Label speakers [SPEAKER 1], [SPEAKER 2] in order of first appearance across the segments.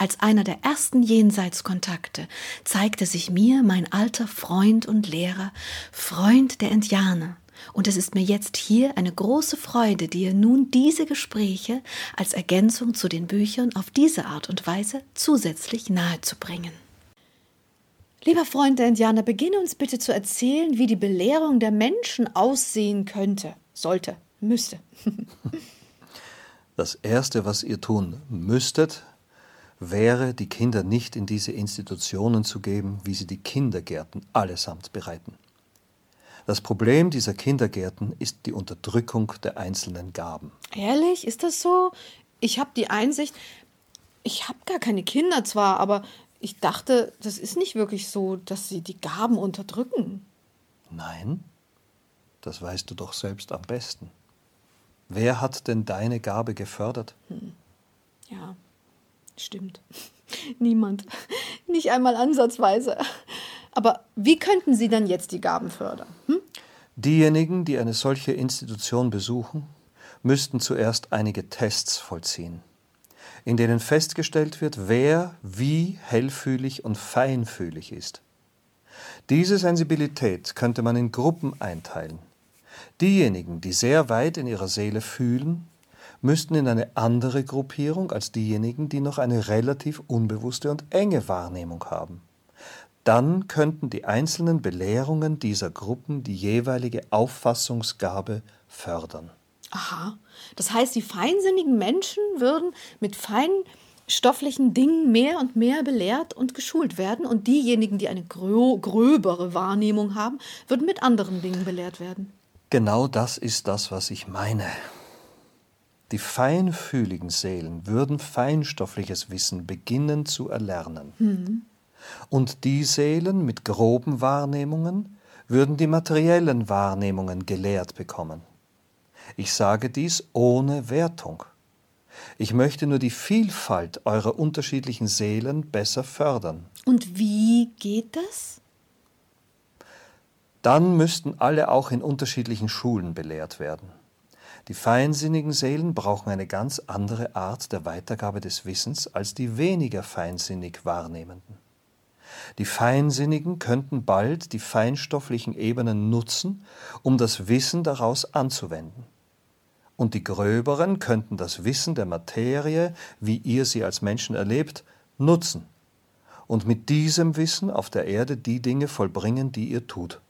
[SPEAKER 1] Als einer der ersten Jenseitskontakte zeigte sich mir mein alter Freund und Lehrer, Freund der Indianer, und es ist mir jetzt hier eine große Freude, dir nun diese Gespräche als Ergänzung zu den Büchern auf diese Art und Weise zusätzlich nahezubringen. Lieber Freund der Indianer, beginne uns bitte zu erzählen, wie die Belehrung der Menschen aussehen könnte, sollte, müsste.
[SPEAKER 2] Das Erste, was ihr tun müsstet, wäre, die Kinder nicht in diese Institutionen zu geben, wie sie die Kindergärten allesamt bereiten. Das Problem dieser Kindergärten ist die Unterdrückung der einzelnen Gaben.
[SPEAKER 1] Ehrlich, ist das so? Ich habe die Einsicht, ich habe gar keine Kinder zwar, aber ich dachte, das ist nicht wirklich so, dass sie die Gaben unterdrücken.
[SPEAKER 2] Nein, das weißt du doch selbst am besten. Wer hat denn deine Gabe gefördert? Hm.
[SPEAKER 1] Ja, stimmt. Niemand. Nicht einmal ansatzweise. Aber wie könnten Sie dann jetzt die Gaben fördern? Hm?
[SPEAKER 2] Diejenigen, die eine solche Institution besuchen, müssten zuerst einige Tests vollziehen, in denen festgestellt wird, wer wie hellfühlig und feinfühlig ist. Diese Sensibilität könnte man in Gruppen einteilen. Diejenigen, die sehr weit in ihrer Seele fühlen, müssten in eine andere Gruppierung als diejenigen, die noch eine relativ unbewusste und enge Wahrnehmung haben dann könnten die einzelnen Belehrungen dieser Gruppen die jeweilige Auffassungsgabe fördern.
[SPEAKER 1] Aha, das heißt, die feinsinnigen Menschen würden mit feinstofflichen Dingen mehr und mehr belehrt und geschult werden und diejenigen, die eine grö gröbere Wahrnehmung haben, würden mit anderen Dingen belehrt werden.
[SPEAKER 2] Genau das ist das, was ich meine. Die feinfühligen Seelen würden feinstoffliches Wissen beginnen zu erlernen. Mhm. Und die Seelen mit groben Wahrnehmungen würden die materiellen Wahrnehmungen gelehrt bekommen. Ich sage dies ohne Wertung. Ich möchte nur die Vielfalt eurer unterschiedlichen Seelen besser fördern.
[SPEAKER 1] Und wie geht das?
[SPEAKER 2] Dann müssten alle auch in unterschiedlichen Schulen belehrt werden. Die feinsinnigen Seelen brauchen eine ganz andere Art der Weitergabe des Wissens als die weniger feinsinnig Wahrnehmenden. Die Feinsinnigen könnten bald die feinstofflichen Ebenen nutzen, um das Wissen daraus anzuwenden. Und die Gröberen könnten das Wissen der Materie, wie ihr sie als Menschen erlebt, nutzen und mit diesem Wissen auf der Erde die Dinge vollbringen, die ihr tut.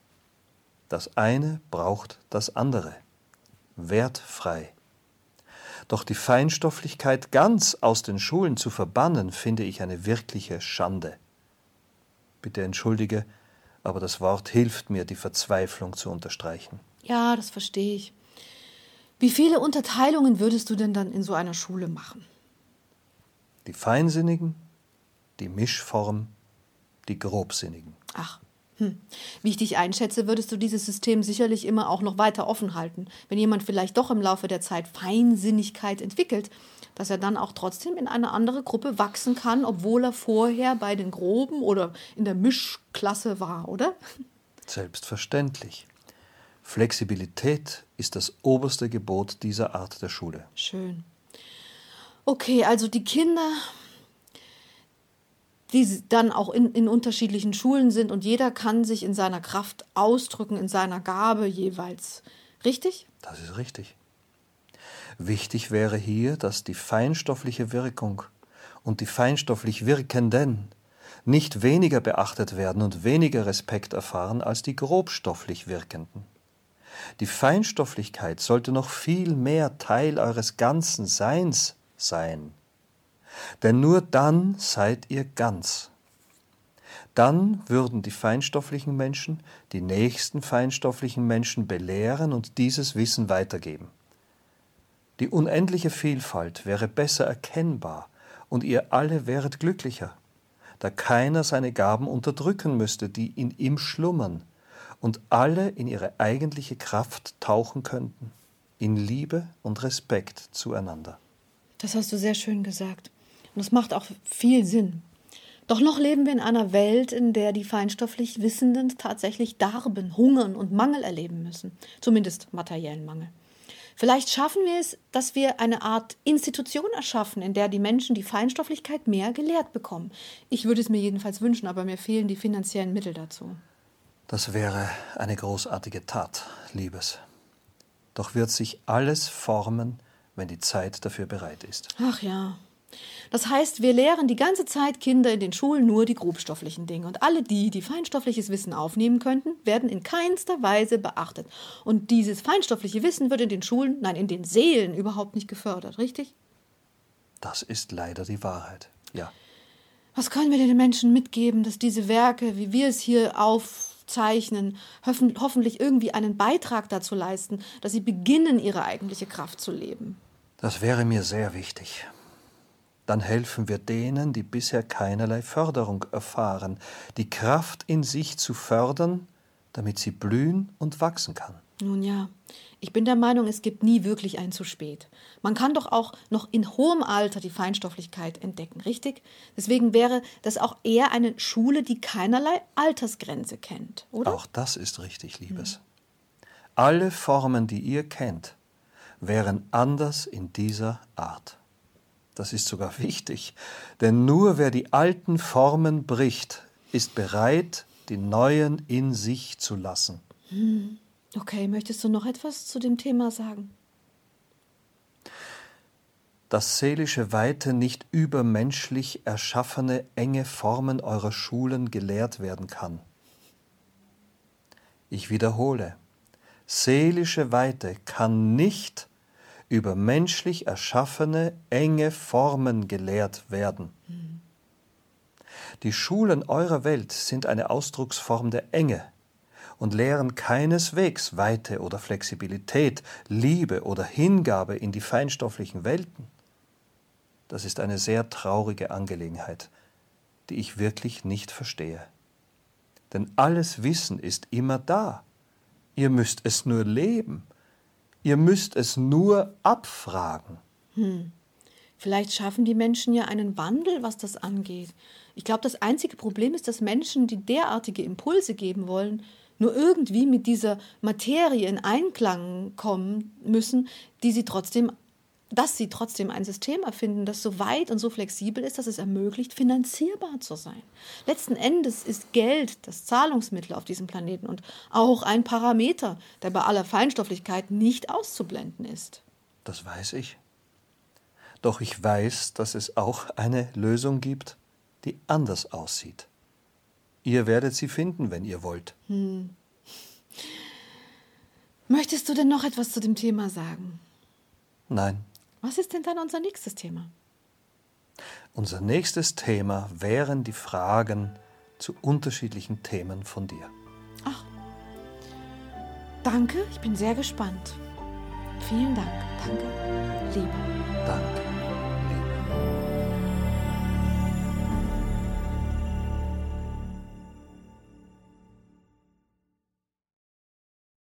[SPEAKER 2] Das eine braucht das andere. Wertfrei. Doch die Feinstofflichkeit ganz aus den Schulen zu verbannen, finde ich eine wirkliche Schande. Bitte entschuldige, aber das Wort hilft mir, die Verzweiflung zu unterstreichen.
[SPEAKER 1] Ja, das verstehe ich. Wie viele Unterteilungen würdest du denn dann in so einer Schule machen?
[SPEAKER 2] Die Feinsinnigen, die Mischform, die Grobsinnigen.
[SPEAKER 1] Ach, hm. Wie ich dich einschätze, würdest du dieses System sicherlich immer auch noch weiter offen halten. Wenn jemand vielleicht doch im Laufe der Zeit Feinsinnigkeit entwickelt, dass er dann auch trotzdem in eine andere Gruppe wachsen kann, obwohl er vorher bei den Groben oder in der Mischklasse war, oder?
[SPEAKER 2] Selbstverständlich. Flexibilität ist das oberste Gebot dieser Art der Schule.
[SPEAKER 1] Schön. Okay, also die Kinder die dann auch in, in unterschiedlichen Schulen sind und jeder kann sich in seiner Kraft ausdrücken, in seiner Gabe jeweils. Richtig?
[SPEAKER 2] Das ist richtig. Wichtig wäre hier, dass die feinstoffliche Wirkung und die feinstofflich Wirkenden nicht weniger beachtet werden und weniger Respekt erfahren als die grobstofflich Wirkenden. Die Feinstofflichkeit sollte noch viel mehr Teil eures ganzen Seins sein denn nur dann seid ihr ganz. Dann würden die feinstofflichen Menschen die nächsten feinstofflichen Menschen belehren und dieses Wissen weitergeben. Die unendliche Vielfalt wäre besser erkennbar und ihr alle wäret glücklicher, da keiner seine Gaben unterdrücken müsste, die in ihm schlummern, und alle in ihre eigentliche Kraft tauchen könnten, in Liebe und Respekt zueinander.
[SPEAKER 1] Das hast du sehr schön gesagt. Und das macht auch viel Sinn. Doch noch leben wir in einer Welt, in der die feinstofflich Wissenden tatsächlich Darben, Hungern und Mangel erleben müssen. Zumindest materiellen Mangel. Vielleicht schaffen wir es, dass wir eine Art Institution erschaffen, in der die Menschen die Feinstofflichkeit mehr gelehrt bekommen. Ich würde es mir jedenfalls wünschen, aber mir fehlen die finanziellen Mittel dazu.
[SPEAKER 2] Das wäre eine großartige Tat, Liebes. Doch wird sich alles formen, wenn die Zeit dafür bereit ist.
[SPEAKER 1] Ach ja. Das heißt, wir lehren die ganze Zeit Kinder in den Schulen nur die grobstofflichen Dinge. Und alle die, die feinstoffliches Wissen aufnehmen könnten, werden in keinster Weise beachtet. Und dieses feinstoffliche Wissen wird in den Schulen, nein, in den Seelen überhaupt nicht gefördert, richtig?
[SPEAKER 2] Das ist leider die Wahrheit, ja.
[SPEAKER 1] Was können wir den Menschen mitgeben, dass diese Werke, wie wir es hier aufzeichnen, hoffentlich irgendwie einen Beitrag dazu leisten, dass sie beginnen, ihre eigentliche Kraft zu leben?
[SPEAKER 2] Das wäre mir sehr wichtig dann helfen wir denen, die bisher keinerlei Förderung erfahren, die Kraft in sich zu fördern, damit sie blühen und wachsen kann.
[SPEAKER 1] Nun ja, ich bin der Meinung, es gibt nie wirklich ein zu spät. Man kann doch auch noch in hohem Alter die Feinstofflichkeit entdecken, richtig? Deswegen wäre das auch eher eine Schule, die keinerlei Altersgrenze kennt, oder?
[SPEAKER 2] Auch das ist richtig, Liebes. Hm. Alle Formen, die ihr kennt, wären anders in dieser Art. Das ist sogar wichtig, denn nur wer die alten Formen bricht, ist bereit, die neuen in sich zu lassen.
[SPEAKER 1] Hm. Okay, möchtest du noch etwas zu dem Thema sagen?
[SPEAKER 2] Dass seelische Weite nicht übermenschlich erschaffene enge Formen eurer Schulen gelehrt werden kann. Ich wiederhole, seelische Weite kann nicht über menschlich erschaffene enge Formen gelehrt werden. Die Schulen eurer Welt sind eine Ausdrucksform der Enge und lehren keineswegs Weite oder Flexibilität, Liebe oder Hingabe in die feinstofflichen Welten. Das ist eine sehr traurige Angelegenheit, die ich wirklich nicht verstehe. Denn alles Wissen ist immer da. Ihr müsst es nur leben. Ihr müsst es nur abfragen.
[SPEAKER 1] Hm. Vielleicht schaffen die Menschen ja einen Wandel, was das angeht. Ich glaube, das einzige Problem ist, dass Menschen, die derartige Impulse geben wollen, nur irgendwie mit dieser Materie in Einklang kommen müssen, die sie trotzdem dass sie trotzdem ein System erfinden, das so weit und so flexibel ist, dass es ermöglicht, finanzierbar zu sein. Letzten Endes ist Geld das Zahlungsmittel auf diesem Planeten und auch ein Parameter, der bei aller Feinstofflichkeit nicht auszublenden ist.
[SPEAKER 2] Das weiß ich. Doch ich weiß, dass es auch eine Lösung gibt, die anders aussieht. Ihr werdet sie finden, wenn ihr wollt. Hm.
[SPEAKER 1] Möchtest du denn noch etwas zu dem Thema sagen?
[SPEAKER 2] Nein.
[SPEAKER 1] Was ist denn dann unser nächstes Thema?
[SPEAKER 2] Unser nächstes Thema wären die Fragen zu unterschiedlichen Themen von dir.
[SPEAKER 1] Ach, danke, ich bin sehr gespannt. Vielen Dank, danke, Liebe.
[SPEAKER 2] Danke.